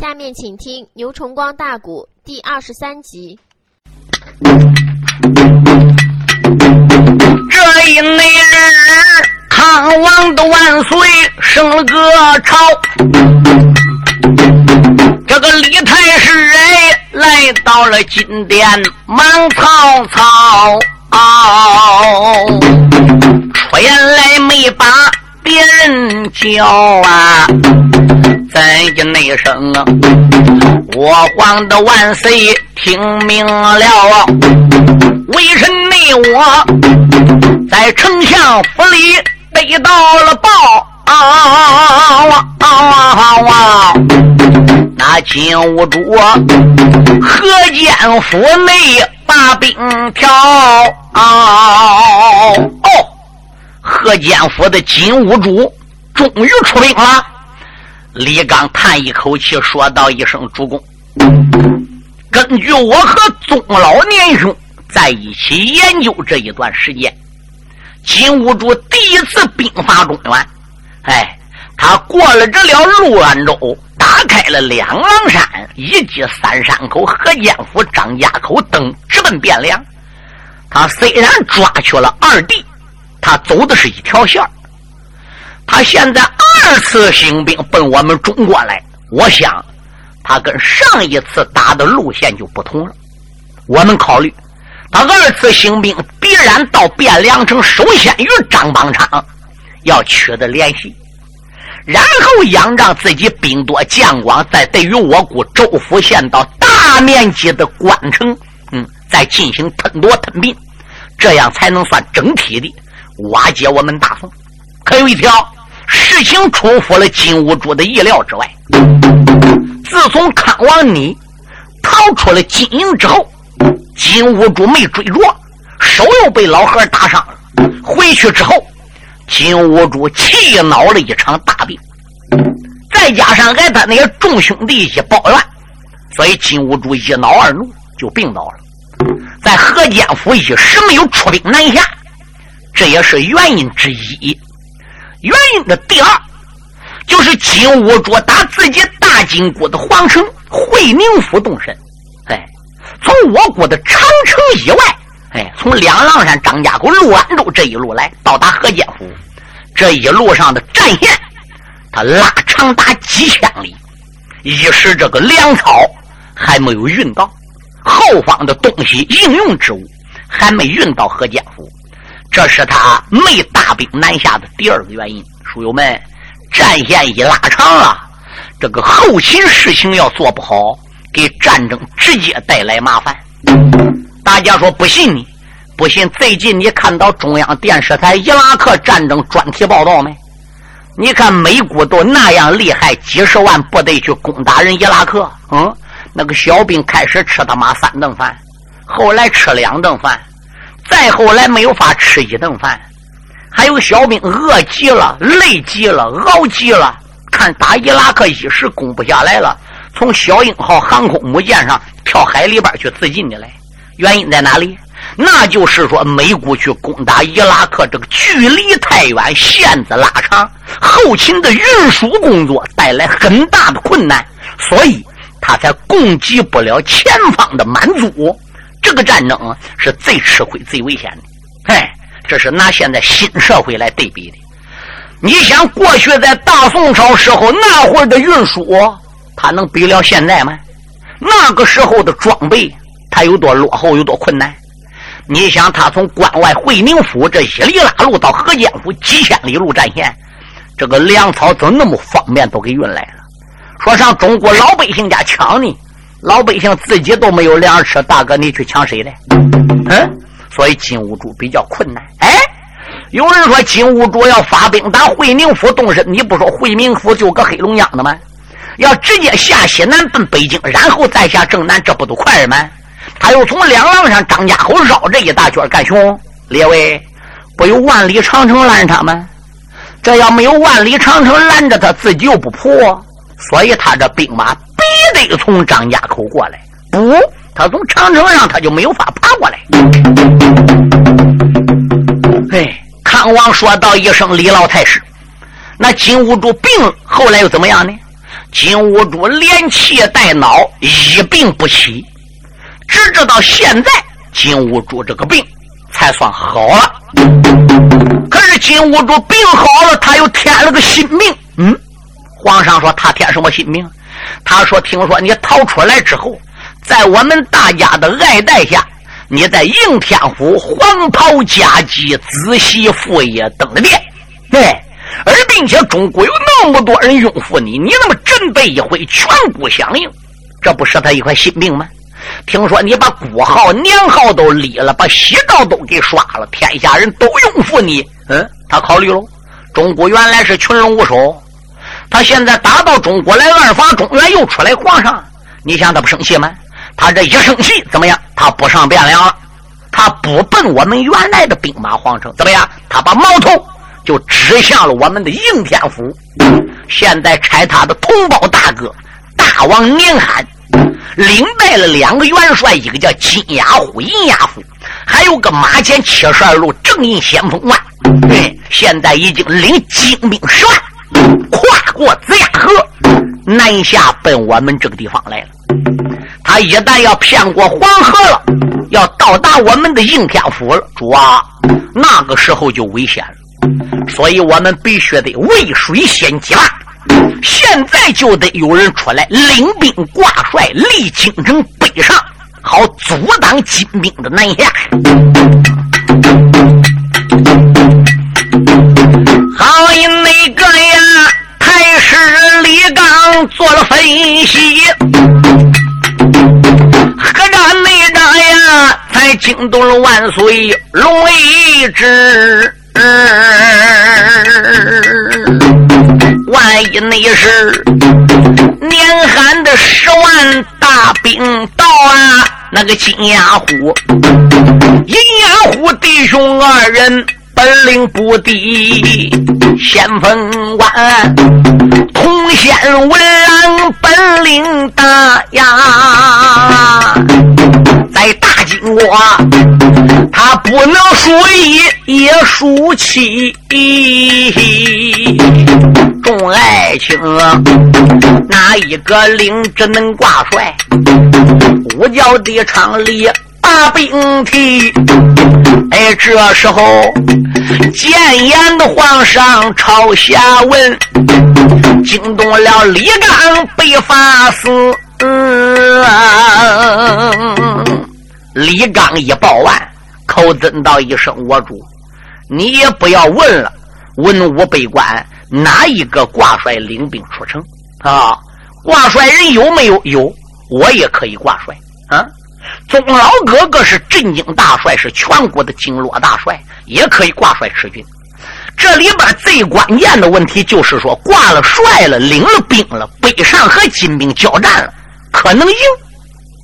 下面请听《牛崇光大鼓》第二十三集。这一年，康王的万岁升了个朝，这个李太师哎来到了金殿，忙曹操，出言来没把别人叫啊。怎的那声啊？我皇的万岁听明了，为臣内我在丞相府里得到了报啊啊！那金兀术河间府内把兵调啊！哦，河间府的金兀术终于出兵了。李刚叹一口气，说道：“一声主公，根据我和宗老年兄在一起研究这一段时间，金兀术第一次兵发中原，哎，他过了这了陆安州，打开了两狼山，以及三山口、河间府、张家口等，直奔汴梁。他虽然抓去了二弟，他走的是一条线他现在。”二次兴兵奔我们中国来，我想他跟上一次打的路线就不同了。我们考虑，他二次兴兵必然到汴梁城，首先与张邦昌要取得联系，然后仰仗自己兵多将广，再对于我国州府县到大面积的关城，嗯，再进行吞夺吞并，这样才能算整体的瓦解我们大宋。可有一条。事情出乎了金兀术的意料之外。自从康王你逃出了金营之后，金兀术没追着，手又被老何打伤了。回去之后，金兀术气恼了一场大病，再加上挨他那些众兄弟一抱怨，所以金兀术一恼二怒就病倒了，在河间府一时没有出兵南下，这也是原因之一。原因的第二，就是金兀术打自己大金国的皇城会宁府动身。哎，从我国的长城以外，哎，从两狼山、张家口、陆安州这一路来到达河间府，这一路上的战线，他拉长达几千里。一时这个粮草还没有运到，后方的东西应用之物还没运到河间府。这是他没大兵南下的第二个原因。书友们，战线一拉长了，这个后勤事情要做不好，给战争直接带来麻烦。大家说不信你？不信？最近你看到中央电视台伊拉克战争专题报道没？你看美国都那样厉害，几十万部队去攻打人伊拉克，嗯，那个小兵开始吃他妈三顿饭，后来吃两顿饭。再后来没有法吃一顿饭，还有小兵饿极了、累极了、熬极了，看打伊拉克一时攻不下来了，从小鹰号航空母舰上跳海里边去自尽的来。原因在哪里？那就是说美国去攻打伊拉克，这个距离太远，线子拉长，后勤的运输工作带来很大的困难，所以他才供给不了前方的满足。这个战争是最吃亏、最危险的。哎，这是拿现在新社会来对比的。你想，过去在大宋朝时候那会儿的运输，它能比了现在吗？那个时候的装备，它有多落后，有多困难？你想，他从关外会宁府这一里拉路到河间府几千里路战线，这个粮草怎么那么方便都给运来了？说上中国老百姓家抢呢？老百姓自己都没有粮吃，大哥你去抢谁的？嗯，所以金兀术比较困难。哎，有人说金兀术要发兵打会宁府动身，你不说会宁府就搁黑龙江的吗？要直接下西南奔北京，然后再下正南，这不都快吗？他又从两廊上张家口绕这一大圈干熊，列位不有万里长城拦他吗？这要没有万里长城拦着他，自己又不破，所以他这兵马。得从张家口过来，不，他从长城上他就没有法爬过来。哎，康王说道一声：“李老太师，那金兀术病后来又怎么样呢？金兀术连气带脑，一病不起，直至到现在，金兀术这个病才算好了。可是金兀术病好了，他又添了个新命。嗯，皇上说他添什么新名？他说：“听说你逃出来之后，在我们大家的爱戴下，你在应天府黄袍加姬、子媳妇也登了殿。对，而并且中国有那么多人拥护你，你那么振背一挥，全国响应，这不是他一块心病吗？听说你把国号、年号都立了，把喜诏都给刷了，天下人都拥护你。嗯，他考虑了，中国原来是群龙无首。”他现在打到中国来，二法中原又出来皇上，你想他不生气吗？他这一生气怎么样？他不上汴梁了，他不奔我们原来的兵马皇城，怎么样？他把矛头就指向了我们的应天府。现在拆他的同胞大哥大王宁罕，领带了两个元帅，一个叫金牙虎、银牙虎，还有个马前七十二路正印先锋万。对，现在已经领精兵十万。跨过子牙河，南下奔我们这个地方来了。他一旦要骗过黄河了，要到达我们的应天府了，主啊，那个时候就危险了。所以我们必须得渭水先击吧。现在就得有人出来领兵挂帅，立京城北上，好阻挡金兵的南下。惊动了万岁龙位之。万一那是年寒的十万大兵到啊，那个金牙虎、银牙虎弟兄二人。本领不低，先锋官通仙文郎本领大呀，在大金国他不能输一也输七。众爱卿，哪一个领只能挂帅？五角的厂里。大兵提，哎，这时候谏言的皇上朝下问，惊动了李刚被发死。李刚一报完，口尊道一声：“我主，你也不要问了。文武百官，哪一个挂帅领兵出城啊？挂帅人有没有？有，我也可以挂帅啊。”宗老哥哥是镇京大帅，是全国的经络大帅，也可以挂帅持军。这里边最关键的问题就是说，挂了帅了，领了兵了，北上和金兵交战了，可能赢，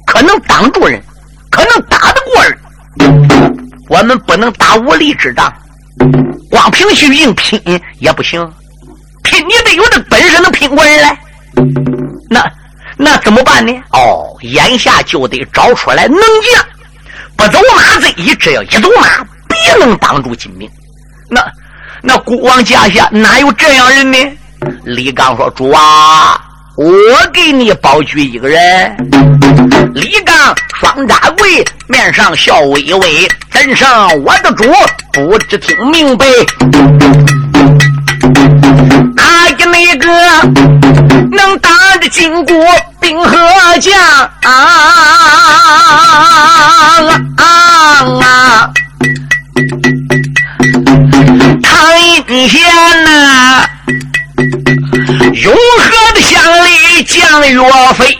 可能挡住人，可能打得过人。我们不能打无力之仗，光凭去硬拼也不行，拼你得有这本事能拼过人来。那。那怎么办呢？哦，眼下就得找出来能将，不走马贼，只要一走马，必能挡住金兵。那那孤王家下哪有这样人呢？李刚说：“主啊，我给你保举一个人。”李刚双扎跪，面上笑微微，怎生我的主不知听明白？哪一那个能打得金国兵和将啊啊啊！唐英贤呐，永和的乡里将岳飞，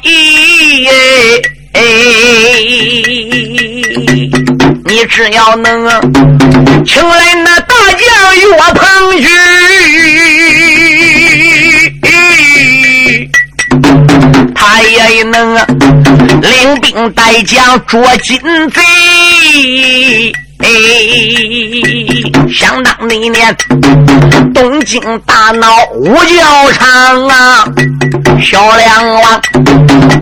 你只要能请来那大将岳鹏举。他也能啊领兵带将捉金贼。想当那年东京大闹五角场啊，小梁王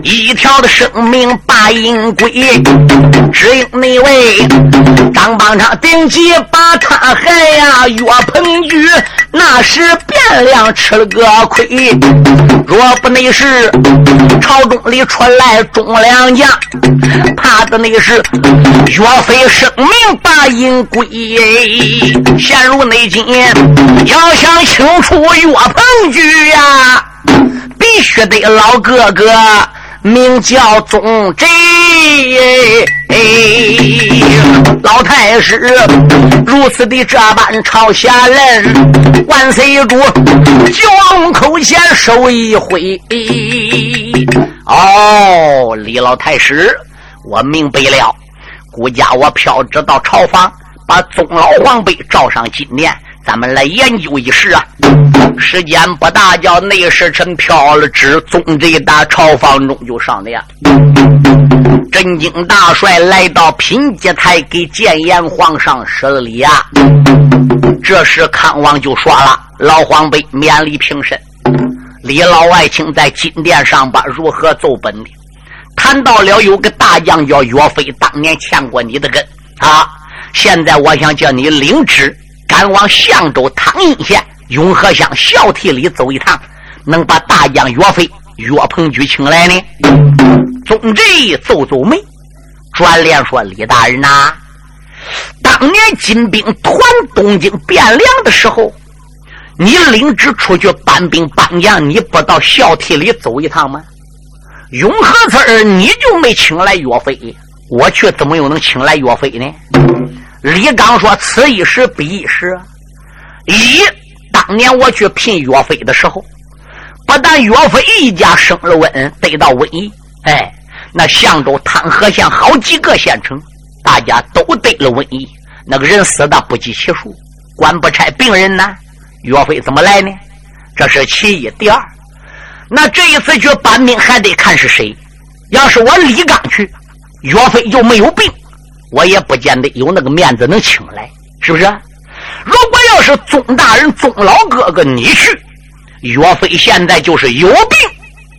一条的生命把银归，只因那位张邦昌顶级把他害呀，岳鹏举那时汴梁吃了个亏。若不那是朝中里出来忠良将，怕的那是岳飞生命把银归。陷入内奸，要想清除岳鹏举呀，必须得老哥哥。名叫宗贼，老太师如此的这般朝下人，万岁主九龙口前手一挥。哦，李老太师，我明白了，顾家我飘至到朝房，把宗老皇辈召上金殿。咱们来研究一事啊，时间不大，叫内侍臣飘了旨，宗贼大朝房中就上殿。震惊大帅来到品阶台，给谏言皇上施了礼啊。这时康王就说了：“老皇辈免礼平身。李老外卿在金殿上吧，如何奏本的？谈到了有个大将叫岳飞，当年欠过你的根啊。现在我想叫你领旨。”赶往相州汤阴县永和乡孝悌里走一趟，能把大将岳飞、岳鹏举请来呢？宗贼皱皱眉，转脸说：“李大人呐，当年金兵团东京汴梁的时候，你领旨出去搬兵搬将，你不到孝悌里走一趟吗？永和村你就没请来岳飞，我去怎么又能请来岳飞呢？”李刚说：“此一时彼一时。一当年我去聘岳飞的时候，不但岳飞一家生了瘟，得到瘟疫，哎，那相州汤河县好几个县城，大家都得了瘟疫，那个人死的不计其数，官不差病人呢。岳飞怎么来呢？这是其一。第二，那这一次去搬兵还得看是谁。要是我李刚去，岳飞就没有病。”我也不见得有那个面子能请来，是不是？如果要是宗大人、宗老哥哥你去，岳飞现在就是有病，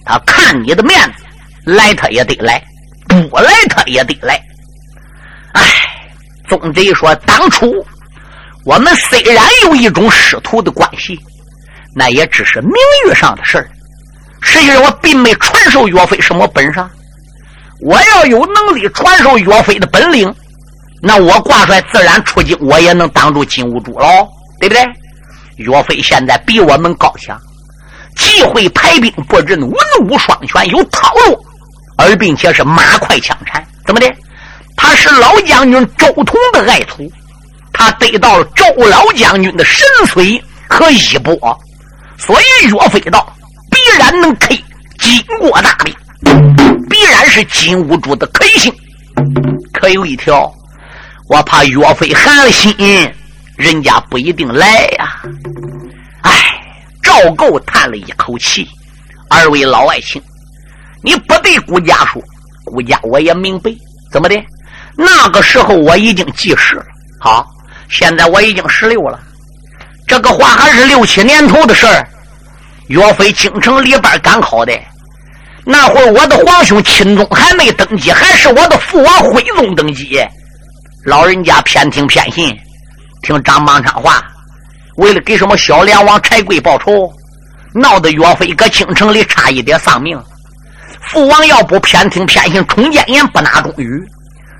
他看你的面子，来他也得来，不来他也得来。哎，宗贼说，当初我们虽然有一种师徒的关系，那也只是名誉上的事儿。实际上，我并没传授岳飞什么本事。我要有能力传授岳飞的本领，那我挂帅自然出京，我也能挡住金兀术喽，对不对？岳飞现在比我们高强，既会排兵布阵，文武双全，有套路，而并且是马快枪缠，怎么的？他是老将军周通的爱徒，他得到了周老将军的神髓和衣钵，所以岳飞道必然能克金国大兵。必然是金兀术的克星，可有一条，我怕岳飞寒了心，人家不一定来呀。哎，赵构叹了一口气：“二位老爱卿，你不对顾家说，顾家我也明白。怎么的？那个时候我已经记事了。好，现在我已经十六了，这个话还是六七年头的事儿。岳飞京城里边赶考的。”那会儿我的皇兄钦宗还没登基，还是我的父王徽宗登基。老人家偏听偏信，听张邦昌话，为了给什么小梁王柴贵报仇，闹得岳飞搁京城里差一点丧命。父王要不偏听偏信，冲奸言不纳忠语，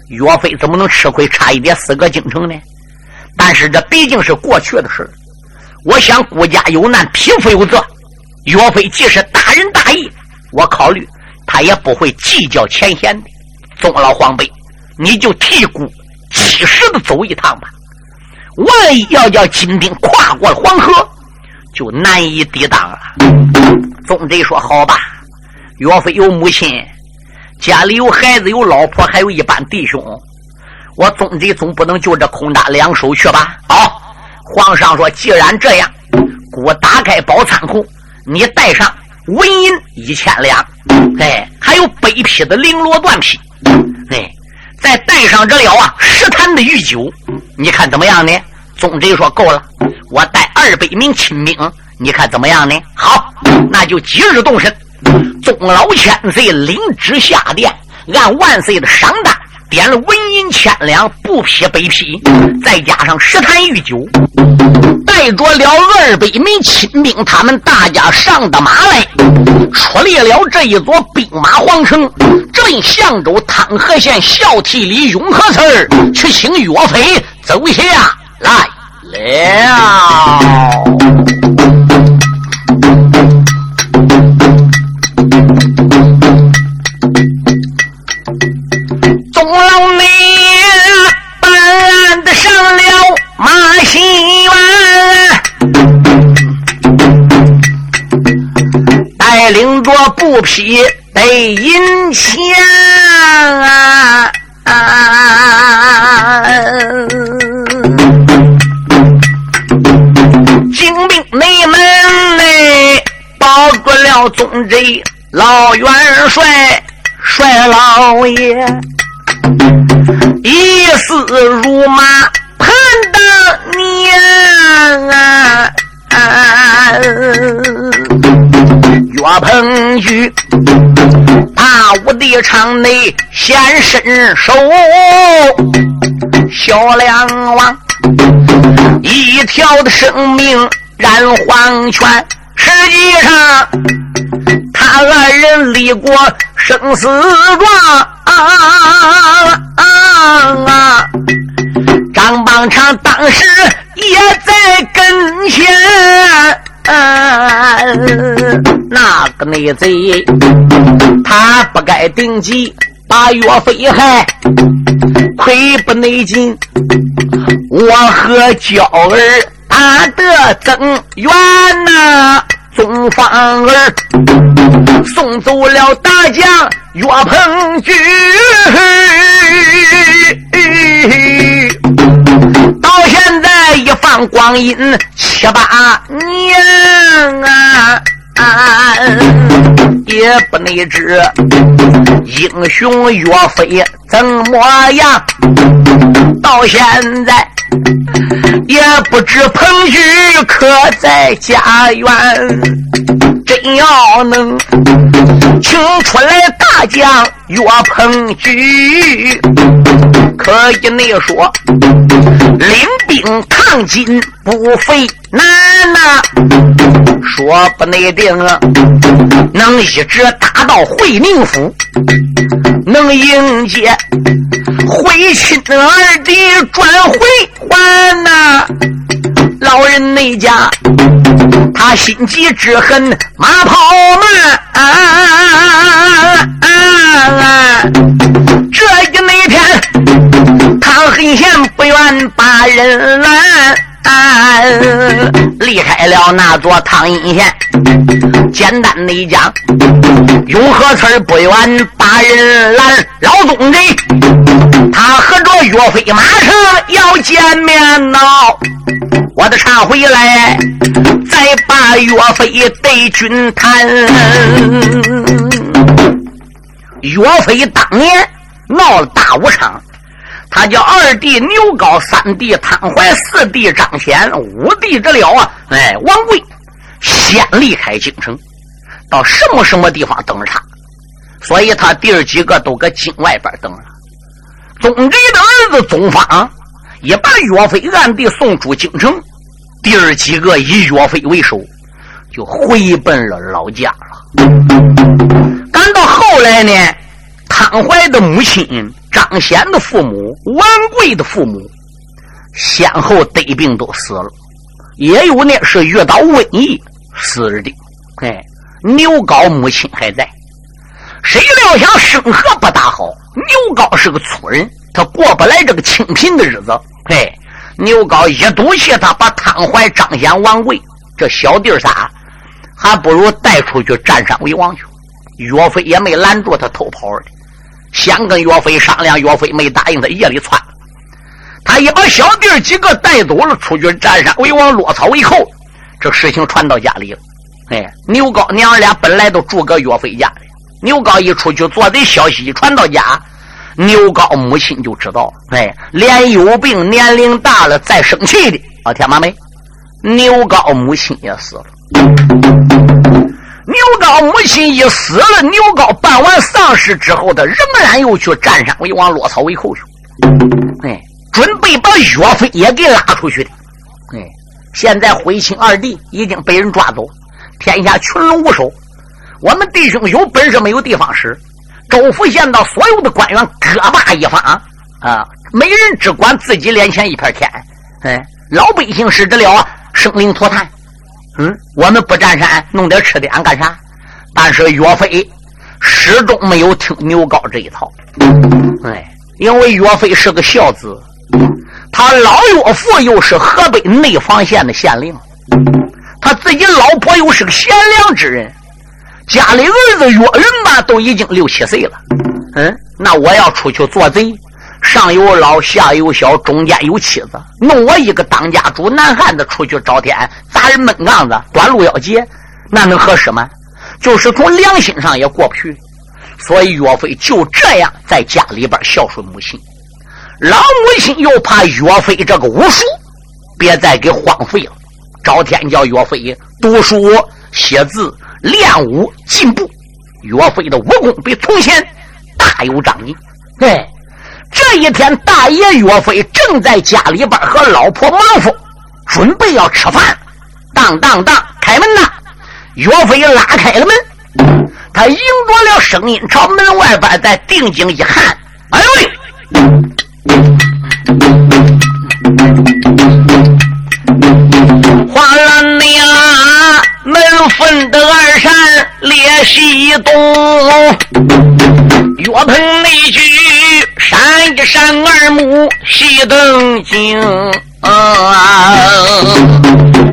岳飞怎么能吃亏，差一点死搁京城呢？但是这毕竟是过去的事我想国家有难，匹夫有责。岳飞既是大仁大义。我考虑，他也不会计较前嫌的。宗老皇辈，你就替孤及时的走一趟吧。万一要叫金兵跨过黄河，就难以抵挡了。宗贼说：“好吧，岳飞有母亲，家里有孩子，有老婆，还有一班弟兄。我宗贼总不能就这空打两手去吧？”好，皇上说：“既然这样，我打开宝仓库，你带上。”纹银一千两，哎，还有北匹的绫罗缎匹，哎，再带上这了啊，十坛的御酒，你看怎么样呢？宗贼说够了，我带二百名亲兵，你看怎么样呢？好，那就即日动身，宗老千岁领旨下殿，按万岁的赏单。点了纹银千两，布匹北匹，再加上十坛御酒，带着了二百名亲兵，他们大家上的马来，出离了这一座兵马皇城，镇相州汤河县孝悌里永和寺去请岳飞走下来了。得上了马戏园带领着布匹被银枪啊。精兵内门内包住了总贼老元帅帅老爷。一死如马盼当年啊！岳鹏举大武的场内显身手，小梁王一条的生命染黄泉。实际上，他二人立过生死状啊！张邦昌当时也在跟前。那个内贼，他不该定计把岳飞害，亏不内劲，我和娇儿打得增援呐，宗方儿送走了大将岳鹏举。到现在一放光阴七八年啊，也不内知英雄岳飞怎么样。到现在也不知彭举可在家园。要能请出来大将岳鹏举，可以内说领兵抗金不费难呐，说不内定啊，能一直打到会宁府，能迎接会亲二弟转回还呐。老人那家，他心急之恨马跑慢，这一那天，他很闲不愿把人拦。离开了那座汤阴县，简单的一讲，永和村不远把人拦，老东贼，他和着岳飞马车要见面呐。我的茶回来，再把岳飞对君谈。岳飞当年闹了大武昌。他叫二弟牛皋，三弟汤怀，四弟张显，五弟之了啊！哎，王贵先离开京城，到什么什么地方等着他，所以他弟儿几个都搁京外边等着。宗贼的儿子宗方也把岳飞暗地送出京城，弟儿几个以岳飞为首，就回奔了老家了。赶到后来呢，汤怀的母亲。张显的父母、王贵的父母，先后得病都死了，也有呢是遇到瘟疫死的。哎，牛皋母亲还在，谁料想生活不大好。牛皋是个粗人，他过不来这个清贫的日子。哎，牛皋一赌气，他把汤怀、张显、王贵这小弟仨，还不如带出去占山为王去。岳飞也没拦住他偷跑的。想跟岳飞商量，岳飞没答应他，夜里窜。他一把小弟几个带走了，出去占山为王，落草为寇。这事情传到家里了。哎，牛皋娘俩本来都住个岳飞家里，牛皋一出去做贼，消息一传到家，牛皋母亲就知道了。哎，连有病、年龄大了再生气的啊，天妈没，牛皋母亲也死了。老母亲一死了，牛皋办完丧事之后，他仍然又去占山为王，落草为寇去。哎，准备把岳飞也给拉出去的。哎，现在徽钦二弟已经被人抓走，天下群龙无首。我们弟兄有本事没有地方使，州府县道所有的官员各霸一方啊，没人只管自己脸前一片天。哎，老百姓是得了生灵涂炭。嗯，我们不占山，弄点吃的，俺干啥？但是岳飞始终没有听牛皋这一套。哎，因为岳飞是个孝子，他老岳父又是河北内房县的县令，他自己老婆又是个贤良之人，家里儿子岳云吧都已经六七岁了。嗯，那我要出去做贼。上有老，下有小，中间有妻子，弄我一个当家主男汉子出去招天砸人闷杠子，短路要劫，那能合适吗？就是从良心上也过不去。所以岳飞就这样在家里边孝顺母亲。老母亲又怕岳飞这个武术别再给荒废了，朝天叫岳飞读书写字练武进步。岳飞的武功比从前大有长进。嘿。这一天，大爷岳飞正在家里边和老婆忙活，准备要吃饭。当当当，开门呐！岳飞拉开了门，他迎着了声音，朝门外边再定睛一看，哎呦！哗啦啦，门分的二扇裂西东，岳鹏那句。闪一闪二目细瞪睛，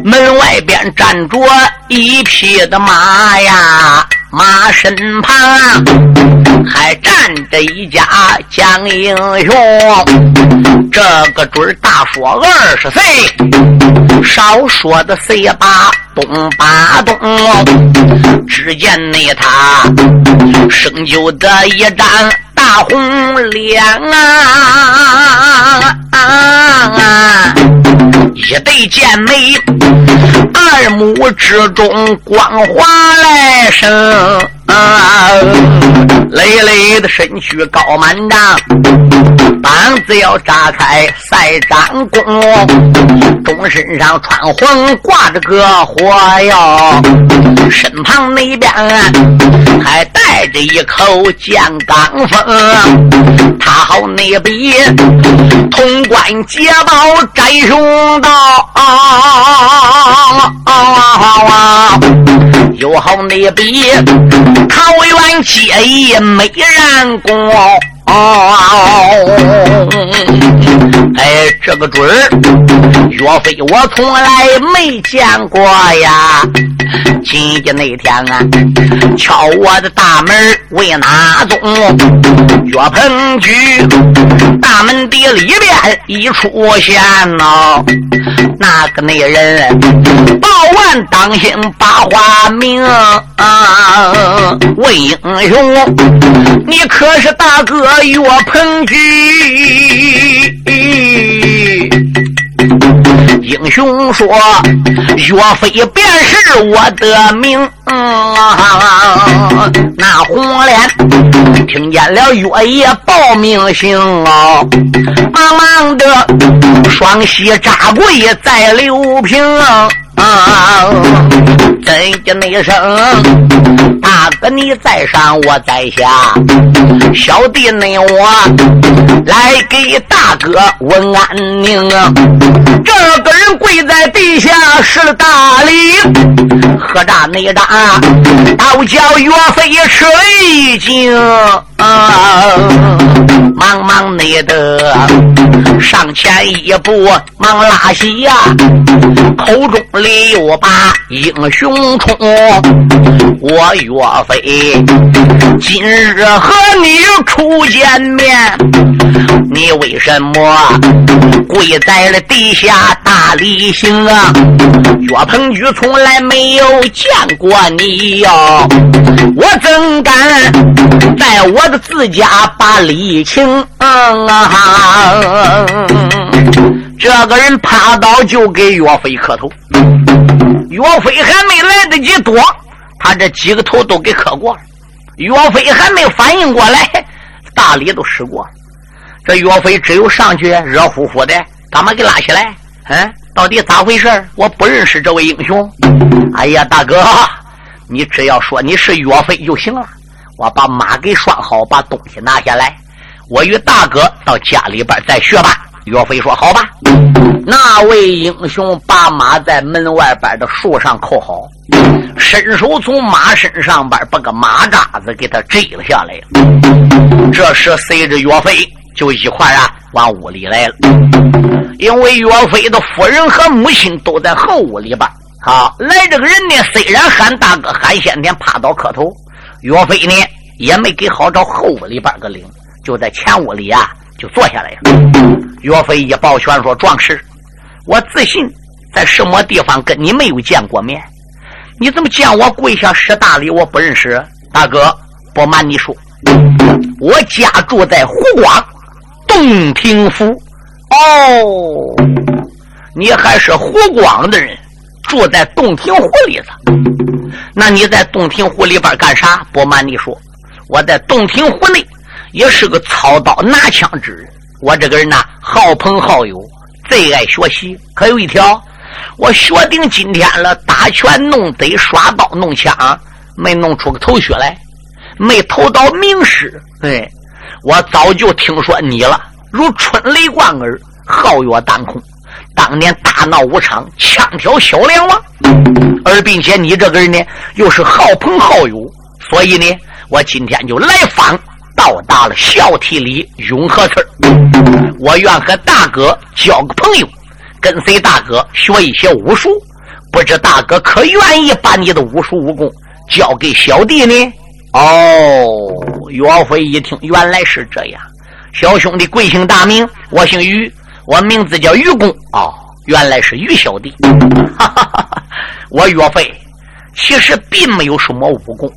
门外边站着一匹的马呀，马身旁还站着一家江英雄。这个准儿大说二十岁，少说的十八东八东。只见那他生就的一张。大红脸啊，一对剑眉，二目之中光华来生。累累的身躯高满丈，膀子要扎开赛张弓，中身上穿黄挂着个火药，身旁那边还带着一口剑钢锋，他好那比潼关捷报斩雄刀，又好那比。桃园结义美人哦，哎，这个准儿，岳飞我从来没见过呀。今天那天啊，敲我的大门为哪宗？岳鹏举大门的里边一出现呐，那个那人报完当心把话明啊，问英雄，你可是大哥岳鹏举？英雄说：“岳飞便是我的名。”那红脸听见了岳爷报名。姓哦，忙忙的双膝扎跪在刘平。啊！真的那声，大哥你在上，我在下，小弟那我来给大哥问安宁。这个人跪在地下是大礼，喝大内大，倒叫岳飞吃一惊。忙忙你的上前一步，忙拉起呀，口中里又把英雄冲。我岳飞今日和你初见面，你为什么跪在了地下大礼行啊？岳鹏举从来没有见过你哟，我怎敢在我的自家把礼请啊？这个人趴倒就给岳飞磕头，岳飞还没来得及躲，他这几个头都给磕过了。岳飞还没反应过来，大礼都使过了。这岳飞只有上去热乎乎的，干嘛给拉起来？嗯，到底咋回事？我不认识这位英雄。哎呀，大哥，你只要说你是岳飞就行了。我把马给拴好，把东西拿下来，我与大哥到家里边再学吧。岳飞说：“好吧。”那位英雄把马在门外边的树上扣好，伸手从马身上边把个马扎子给他摘了下来。这时随着岳飞就一块啊往屋里来了，因为岳飞的夫人和母亲都在后屋里边。好，来这个人呢，虽然喊大哥喊先天，趴倒磕头。岳飞呢也没给好找后屋里边个领，就在前屋里啊就坐下来了。岳飞一抱拳说：“壮士，我自信在什么地方跟你没有见过面，你怎么见我跪下施大礼？我不认识。大哥，不瞒你说，我家住在湖广洞庭府。哦，你还是湖广的人，住在洞庭湖里子。那你在洞庭湖里边干啥？不瞒你说，我在洞庭湖内也是个操刀拿枪之人。”我这个人呐，好朋好友，最爱学习。可有一条，我学定今天了，打拳弄得耍刀弄枪，没弄出个头绪来，没投到名师。哎，我早就听说你了，如春雷贯耳，皓月当空。当年大闹武场，枪挑小梁王，而并且你这个人呢，又是好朋好友，所以呢，我今天就来访。到达了孝悌里永和村我愿和大哥交个朋友，跟随大哥学一些武术。不知大哥可愿意把你的武术武功交给小弟呢？哦，岳飞一听，原来是这样。小兄弟贵姓大名？我姓于，我名字叫于公。哦，原来是于小弟。哈哈哈哈我岳飞其实并没有什么武功。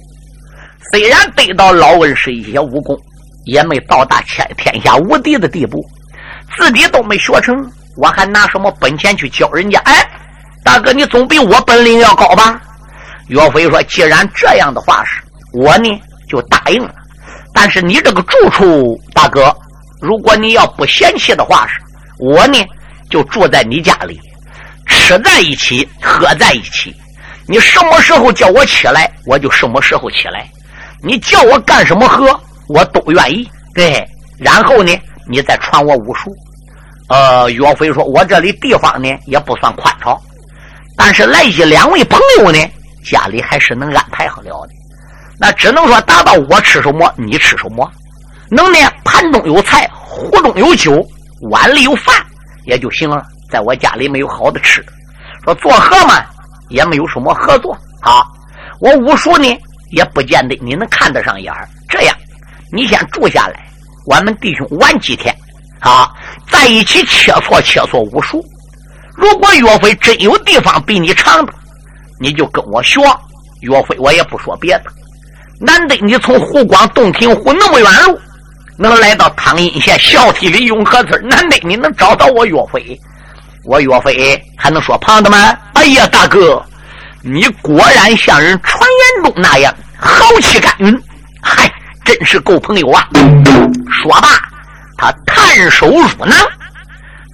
虽然得到老恩师一些武功，也没到达天天下无敌的地步，自己都没学成，我还拿什么本钱去教人家？哎，大哥，你总比我本领要高吧？岳飞说：“既然这样的话是，我呢就答应了。但是你这个住处，大哥，如果你要不嫌弃的话是，我呢就住在你家里，吃在一起，喝在一起。你什么时候叫我起来，我就什么时候起来。”你叫我干什么喝，我都愿意。对，然后呢，你再传我武术。呃，岳飞说：“我这里地方呢也不算宽敞，但是来一两位朋友呢，家里还是能安排好了的。那只能说达到我吃什么，你吃什么。能呢，盘中有菜，壶中有酒，碗里有饭也就行了。在我家里没有好的吃，说做合嘛，也没有什么合作。好，我武术呢。”也不见得你能看得上眼儿。这样，你先住下来，我们弟兄玩几天，啊，在一起切磋切磋武术。如果岳飞真有地方比你长的，你就跟我学。岳飞，我也不说别的，难得你从湖广洞庭湖那么远路，能来到汤阴县孝悌里永和村，难得你能找到我岳飞。我岳飞还能说胖的吗？哎呀，大哥！你果然像人传言中那样豪气干云，嗨，真是够朋友啊！说罢，他探手入囊，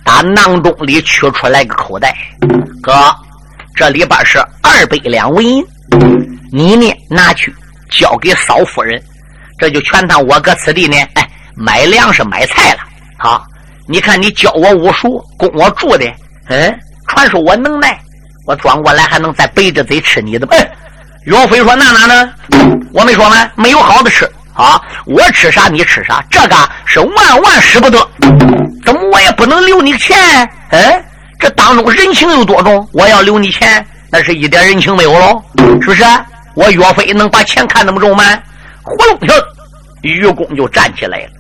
打囊中里取出来个口袋，哥，这里边是二百两纹银，你呢拿去交给嫂夫人，这就全当我搁此地呢，哎，买粮食买菜了。好，你看你教我武术，供我住的，嗯，传授我能耐。我转过来还能再背着嘴吃你的吗？岳飞说：“那哪呢？我没说吗？没有好的吃啊！我吃啥你吃啥，这个是万万使不得。怎么我也不能留你钱？哎，这当中人情有多重？我要留你钱，那是一点人情没有喽，是不是？我岳飞能把钱看那么重吗？呼隆一愚公就站起来了，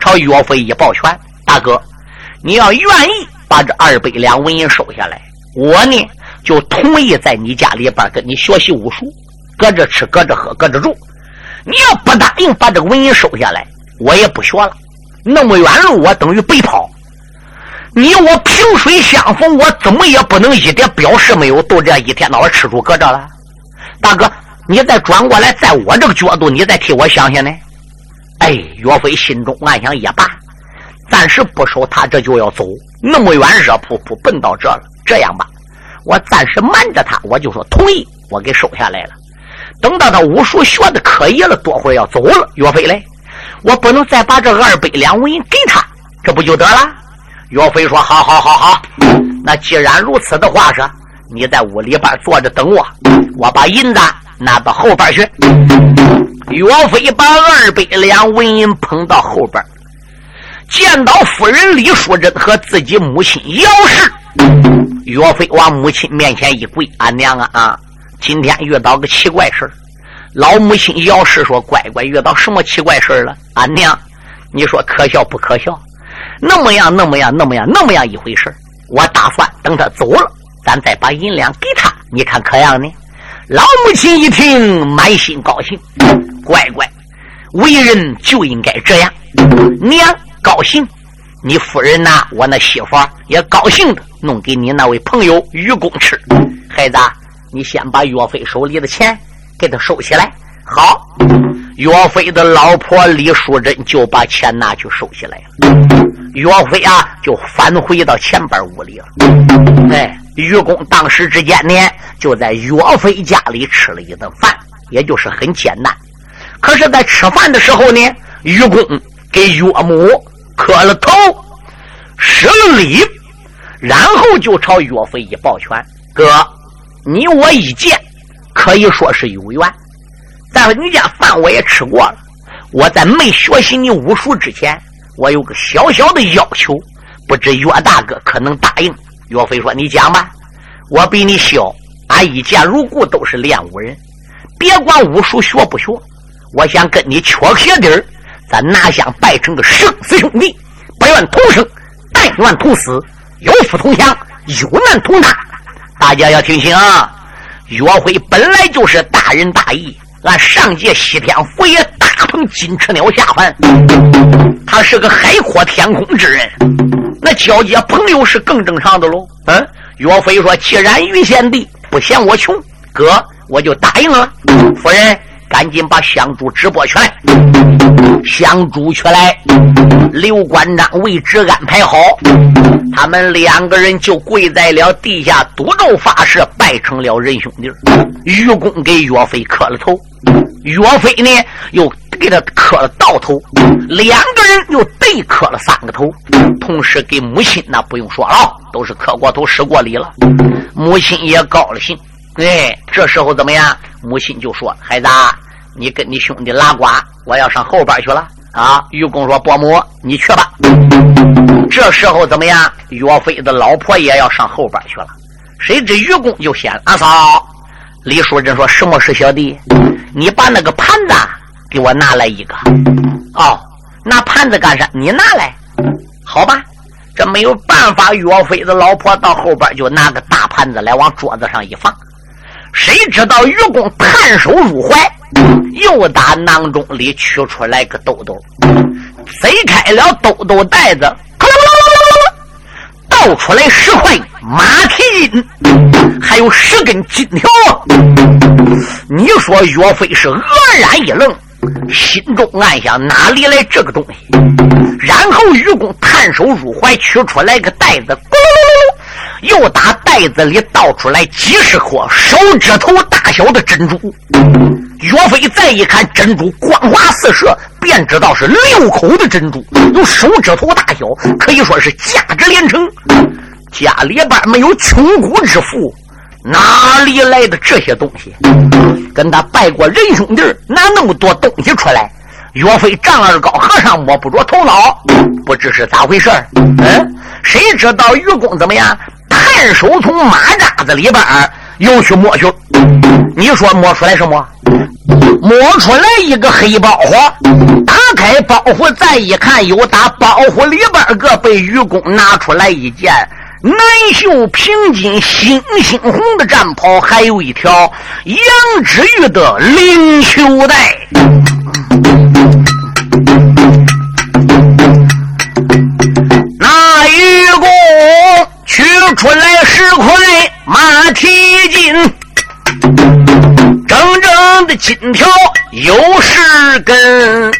朝岳飞一抱拳：“大哥，你要愿意把这二百两纹银收下来，我呢？”就同意在你家里边跟你学习武术，搁着吃，搁着喝，搁着住。你要不答应把这个文银收下来，我也不学了。那么远路，我等于白跑。你我萍水相逢，我怎么也不能一点表示没有，都这一天到晚吃住搁这了。大哥，你再转过来，在我这个角度，你再替我想想呢？哎，岳飞心中暗想：也罢，暂时不收他，这就要走。那么远，热扑扑奔到这了。这样吧，我暂时瞒着他，我就说同意，我给收下来了。等到他武术学的可以了，多会儿要走了，岳飞嘞，我不能再把这二百两纹银给他，这不就得了？岳飞说：“好好好好，那既然如此的话，说你在屋里边坐着等我，我把银子拿到后边去。”岳飞把二百两纹银捧到后边，见到夫人李淑珍和自己母亲姚氏，岳飞往母亲面前一跪：“俺娘啊啊，今天遇到个奇怪事老母亲姚氏说：“乖乖，遇到什么奇怪事了？俺娘，你说可笑不可笑？”那么样，那么样，那么样，那么样一回事我打算等他走了，咱再把银两给他，你看可样呢？老母亲一听，满心高兴。乖乖，为人就应该这样。娘高兴，你夫人呐，我那媳妇也高兴的，弄给你那位朋友愚公吃。孩子，你先把岳飞手里的钱给他收起来。好，岳飞的老婆李淑珍就把钱拿去收起来了。岳飞啊，就返回到前边屋里了。哎，愚公当时之间呢，就在岳飞家里吃了一顿饭，也就是很简单。可是，在吃饭的时候呢，愚公给岳母磕了头，施了礼，然后就朝岳飞一抱拳：“哥，你我一见，可以说是有缘。但是你家饭我也吃过了，我在没学习你武术之前。”我有个小小的要求，不知岳大哥可能答应？岳飞说：“你讲吧，我比你小，俺一见如故，都是练武人，别管武术学不学，我想跟你缺鞋底儿，咱拿香拜成个生死兄弟，不愿同生，但愿同死，有福同享，有难同当。大家要听清啊！岳飞本来就是大仁大义，俺上界西天佛爷。”大鹏金翅鸟下凡，他是个海阔天空之人，那交结朋友是更正常的喽。嗯，岳飞说：“既然于贤弟不嫌我穷，哥我就答应了。”夫人，赶紧把香烛直播出来，香烛出来，刘关张位置安排好，他们两个人就跪在了地下，赌咒发誓，拜成了仁兄弟。愚公给岳飞磕了头，岳飞呢又。给他磕了道头，两个人又对磕了三个头，同时给母亲那不用说了，都是磕过头施过礼了。母亲也高了兴，哎，这时候怎么样？母亲就说：“孩子，你跟你兄弟拉呱，我要上后边去了。”啊，愚公说：“伯母，你去吧。”这时候怎么样？岳飞的老婆也要上后边去了，谁知愚公就先阿嫂李淑珍说：“什么事，小弟？你把那个盘子。”给我拿来一个，哦，拿盘子干啥？你拿来，好吧。这没有办法，岳飞的老婆到后边就拿个大盘子来往桌子上一放。谁知道愚公探手入怀，又打囊中里取出来个兜兜，塞开了兜兜袋子，倒出来十块马蹄金，还有十根金条啊。你说岳飞是愕然一愣。心中暗想：哪里来这个东西？然后愚公探手入怀，取出来个袋子，咕噜噜又打袋子里倒出来几十颗手指头大小的珍珠。岳飞再一看，珍珠光滑四射，便知道是六口的珍珠，有手指头大小，可以说是价值连城。家里边没有穷苦之富。哪里来的这些东西？跟他拜过仁兄弟，拿那么多东西出来？岳飞丈二高和尚摸不着头脑，不知是咋回事嗯，谁知道愚公怎么样？探手从马扎子里边又去摸去。你说摸出来什么？摸出来一个黑包袱。打开包袱再一看，有打包袱里边个被愚公拿出来一件。南绣平金星星红的战袍，还有一条羊脂玉的灵袖带。那愚公取出来十块马蹄金，整整的金条有十根。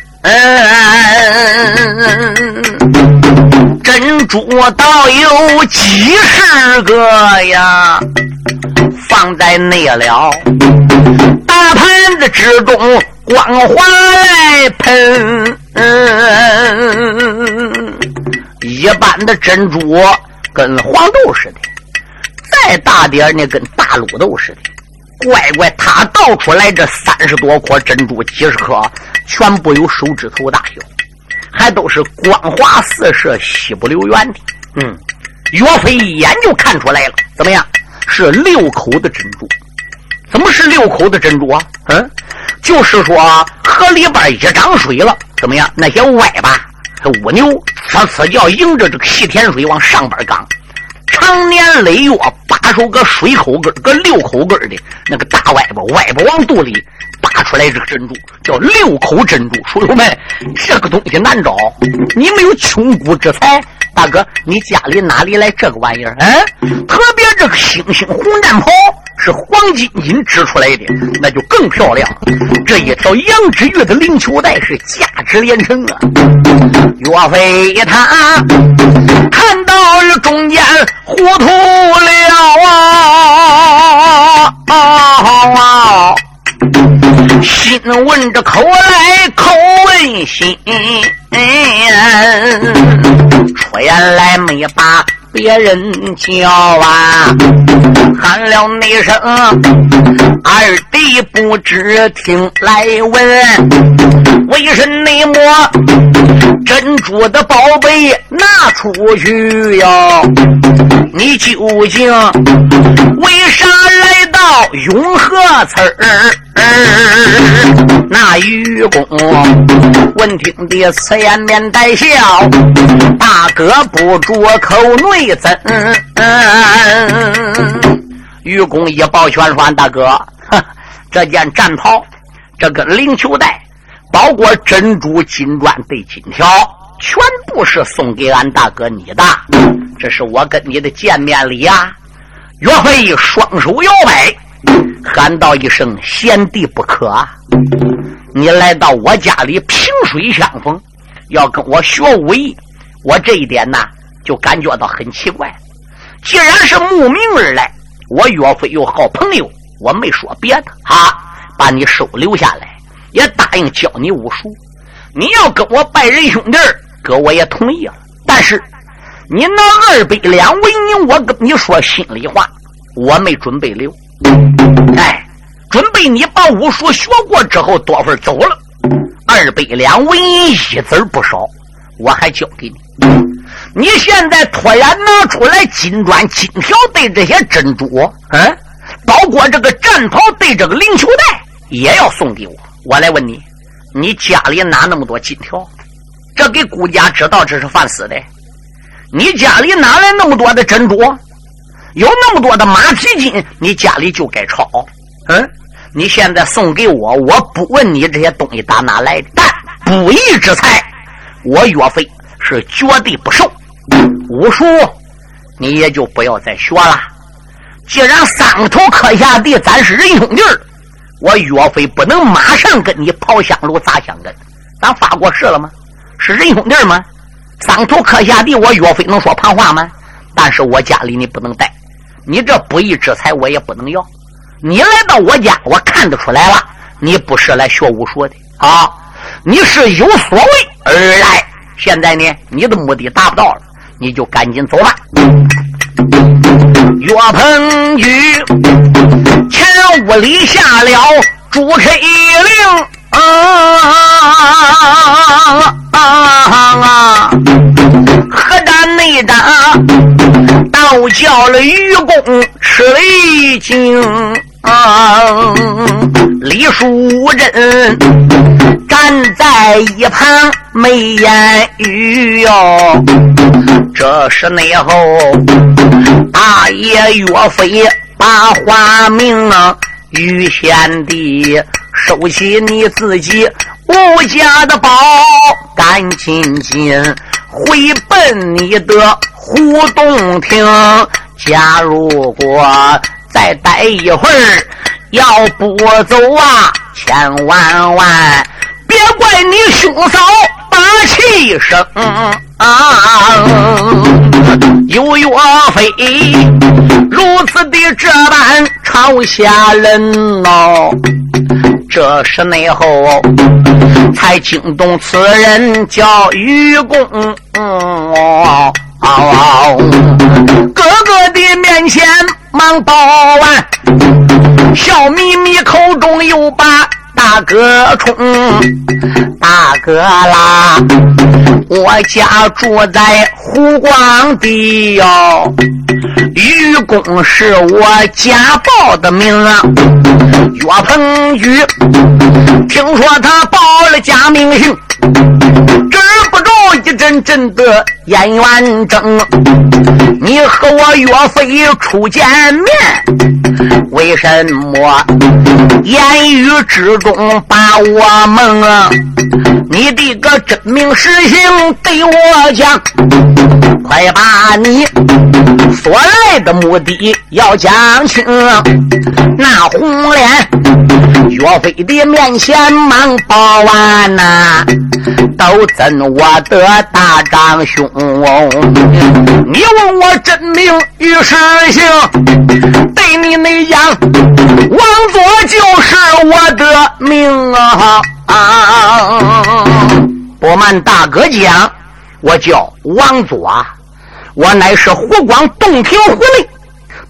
珍珠倒有几十个呀，放在内了大盘子之中，光滑来喷。一般的珍珠跟黄豆似的，再大点呢，跟大卤豆似的。乖乖，他倒出来这三十多颗珍珠，几十颗，全部有手指头大小，还都是光滑四射、细不溜圆的。嗯，岳飞一眼就看出来了，怎么样？是六口的珍珠。怎么是六口的珍珠啊？嗯，就是说河里边一涨水了，怎么样？那些歪吧、蜗牛，呲呲叫，迎着这个西天水往上边刚。长年累月，把手个水口根个六口根的那个大歪巴，歪巴往肚里拔出来这个珍珠，叫六口珍珠。书友们，这个东西难找，你没有穷骨之才，大哥，你家里哪里来这个玩意儿？嗯，特别这个星星红战袍是黄金金织出来的，那就更漂亮。这一条羊脂玉的灵球带是价值连城啊！岳飞他看到了中间糊涂了啊！心问着口来口问心，出言来没把别人叫啊，喊了那声二弟不知听来问，为什么珍珠的宝贝拿出去呀？你究竟为啥来到永和村儿？那愚公闻听的此言面带笑，大哥不住口内增。愚公一抱拳说：“大哥，这件战袍，这个灵球带，包括珍珠、金砖对金条，全部是送给俺大哥你的。这是我跟你的见面礼啊！”岳飞双手摇摆。喊道一声：“贤弟不可！你来到我家里萍水相逢，要跟我学武艺，我这一点呢就感觉到很奇怪。既然是慕名而来，我岳飞又好朋友，我没说别的啊，把你收留下来，也答应教你武术。你要跟我拜仁兄弟，哥我也同意了。但是你那二百两为银，我跟你说心里话，我没准备留。”哎，准备你把武术学过之后，多份走了。二百两纹银一子不少，我还交给你。你现在突然拿出来金砖、金条对这些珍珠，嗯，包括这个战袍对这个灵球带，也要送给我。我来问你，你家里哪那么多金条？这给顾家知道这是犯死的。你家里哪来那么多的珍珠？有那么多的马蹄金，你家里就该抄。嗯，你现在送给我，我不问你这些东西打哪来，但不义之财，我岳飞是绝对不收。武术你也就不要再学了。既然三头磕下地，咱是仁兄弟我岳飞不能马上跟你跑香炉砸香根。咱发过誓了吗？是仁兄弟吗？三个头磕下地，我岳飞能说旁话吗？但是我家里你不能带。你这不义之财我也不能要。你来到我家，我看得出来了，你不是来学武术的啊，你是有所为而来。现在呢，你的目的达不到了，你就赶紧走吧。岳鹏举前屋里下了朱开令啊，何战内战。倒叫了愚公吃了一惊啊！李淑珍站在一旁没言语哟。这是内后大爷岳飞把话明啊，于贤弟收起你自己无家的宝，赶紧紧回奔你的。胡洞庭，假如果再待一会儿，要不走啊，千万万别怪你兄嫂把气生啊！有岳飞如此的这般朝下人哦，这是内后才惊动此人叫愚公。哥哥的面前忙报完，笑眯眯口中又把大哥冲，大哥啦，我家住在湖光地哟，愚公是我家报的名啊，岳鹏举，听说他报了假名姓。知不中一阵阵的眼圆睁，你和我岳飞初见面，为什么言语之中把我蒙？你的个真名实姓对我讲，快把你所来的目的要讲清。那红脸岳飞的面前忙报完呐。都怎我的大长兄？你问我真名与实姓，对你那样，王佐就是我的命啊！不瞒大哥讲，我叫王佐啊，我乃是湖广洞庭湖内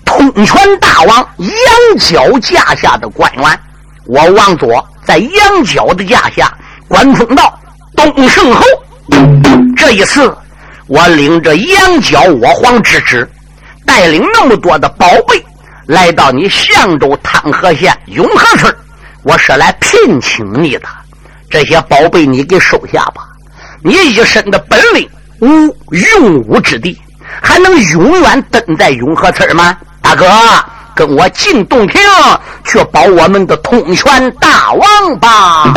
通权大王杨角驾下的官员。我王佐在杨角的驾下官封到。东胜侯，这一次我领着杨角我皇之旨，带领那么多的宝贝来到你象州汤河县永和村，我是来聘请你的。这些宝贝你给收下吧。你一身的本领无用武之地，还能永远蹲在永和村吗？大哥，跟我进洞庭去保我们的通权大王吧。